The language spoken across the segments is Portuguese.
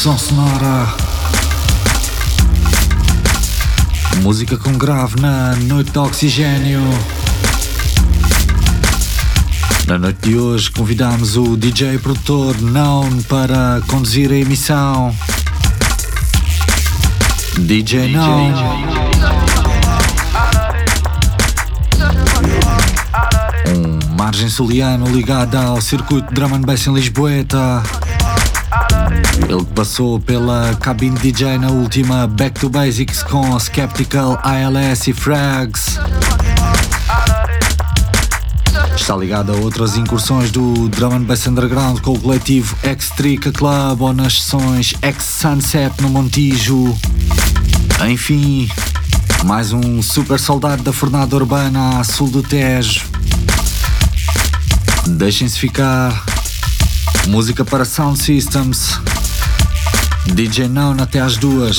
Pressão Sonora. Música com grave na noite de oxigênio. Na noite de hoje convidamos o DJ produtor Known para conduzir a emissão. DJ Known. Um margem soliano ligado ao circuito de drum and bass em Lisboeta. Ele passou pela cabine DJ na última Back to Basics com Skeptical, ILS e Frags. Está ligado a outras incursões do Drum and Bass Underground com o coletivo X-Trica Club ou nas sessões X-Sunset no Montijo. Enfim, mais um super soldado da fornada urbana a sul do Tejo. Deixem-se ficar. Música para Sound Systems. DJ Não até às duas.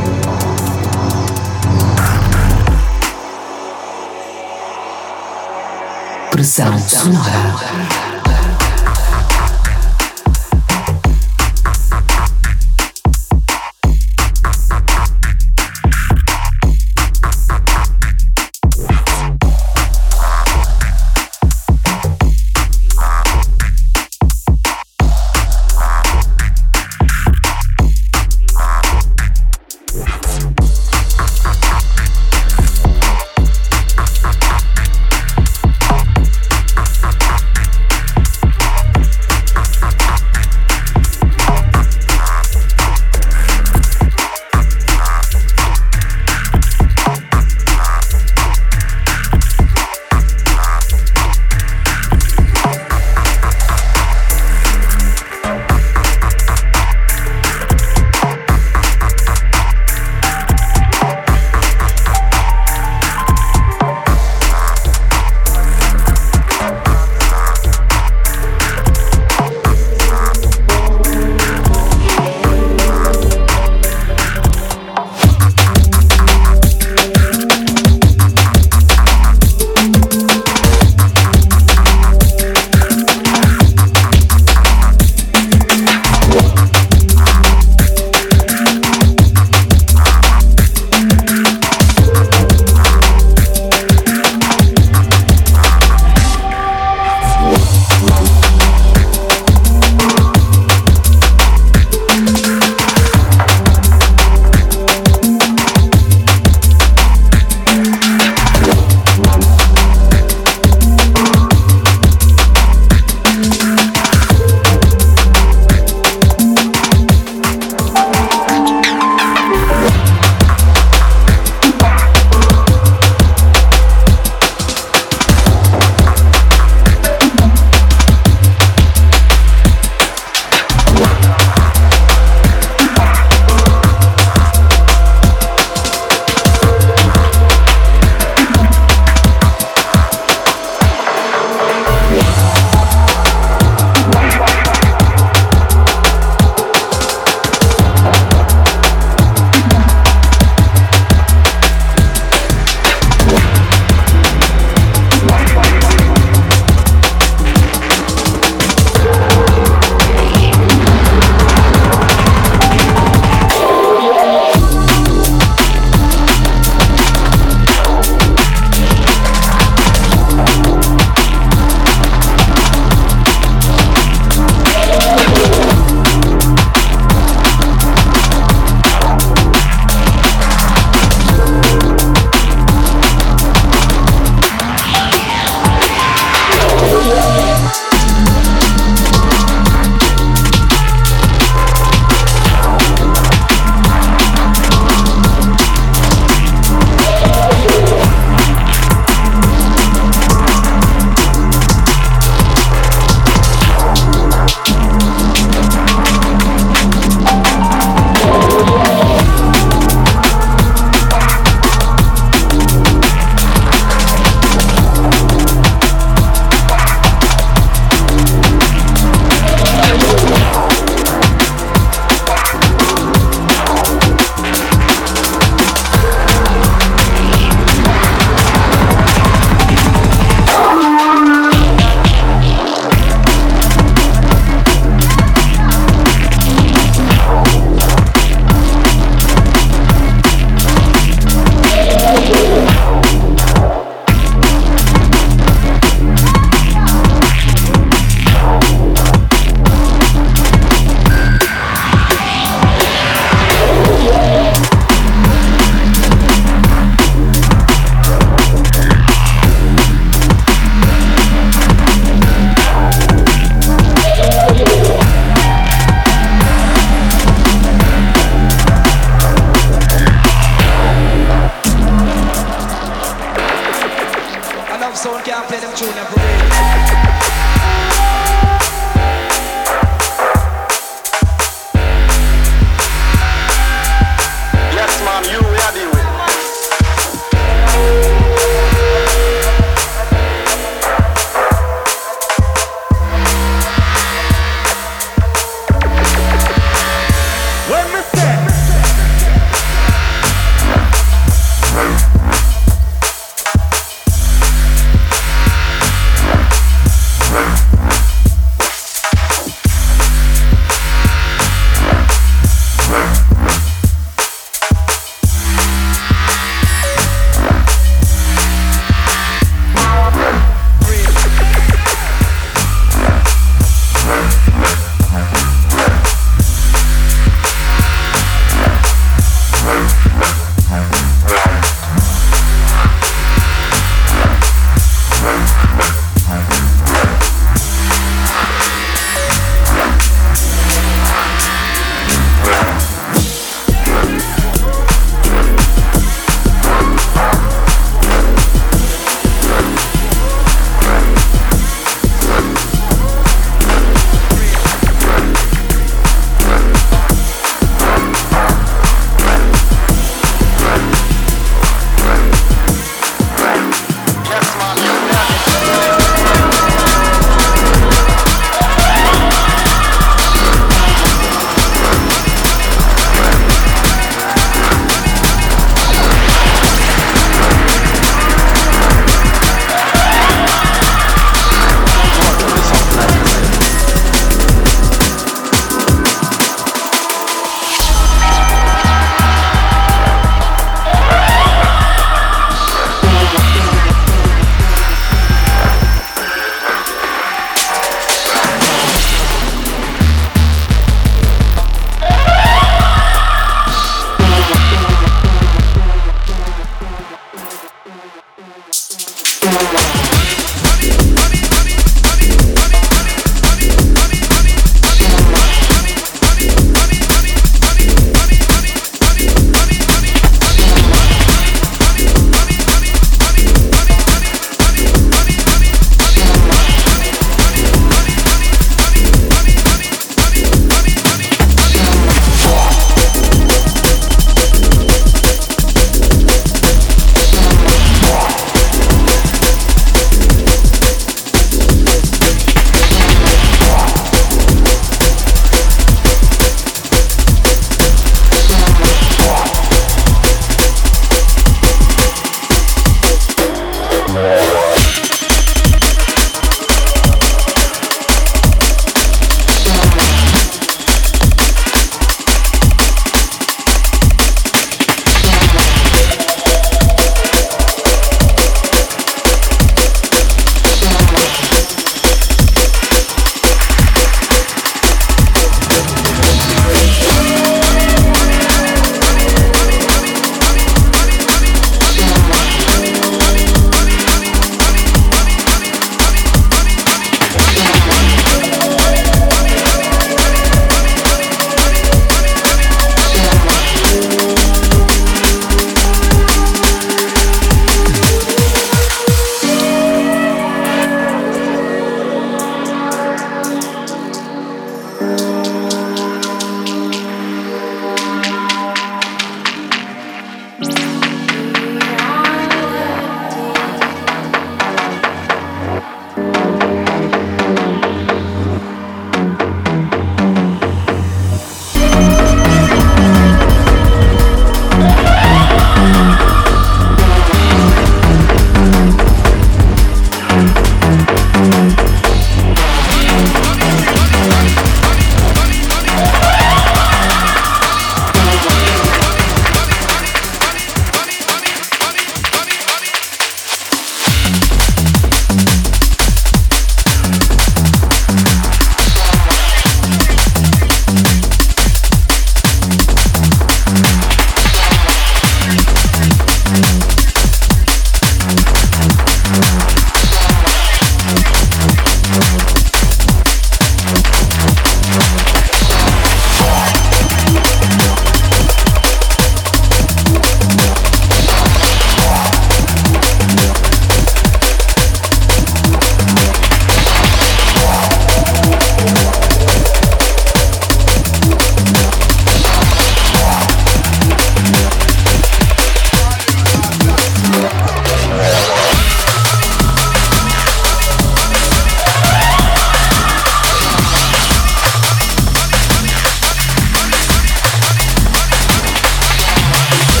Yeah.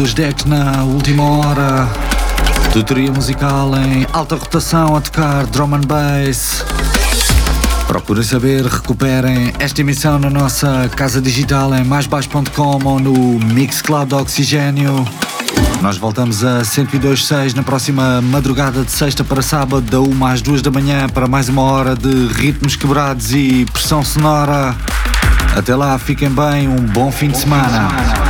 Dos decks na última hora. Tutoria musical em alta rotação a tocar drum and bass. Procurem saber, recuperem esta emissão na nossa casa digital em maisbaixo.com ou no Mixcloud Oxigênio. Nós voltamos a 102.6 na próxima madrugada de sexta para sábado, da 1 às 2 da manhã, para mais uma hora de ritmos quebrados e pressão sonora. Até lá, fiquem bem, um bom fim de semana.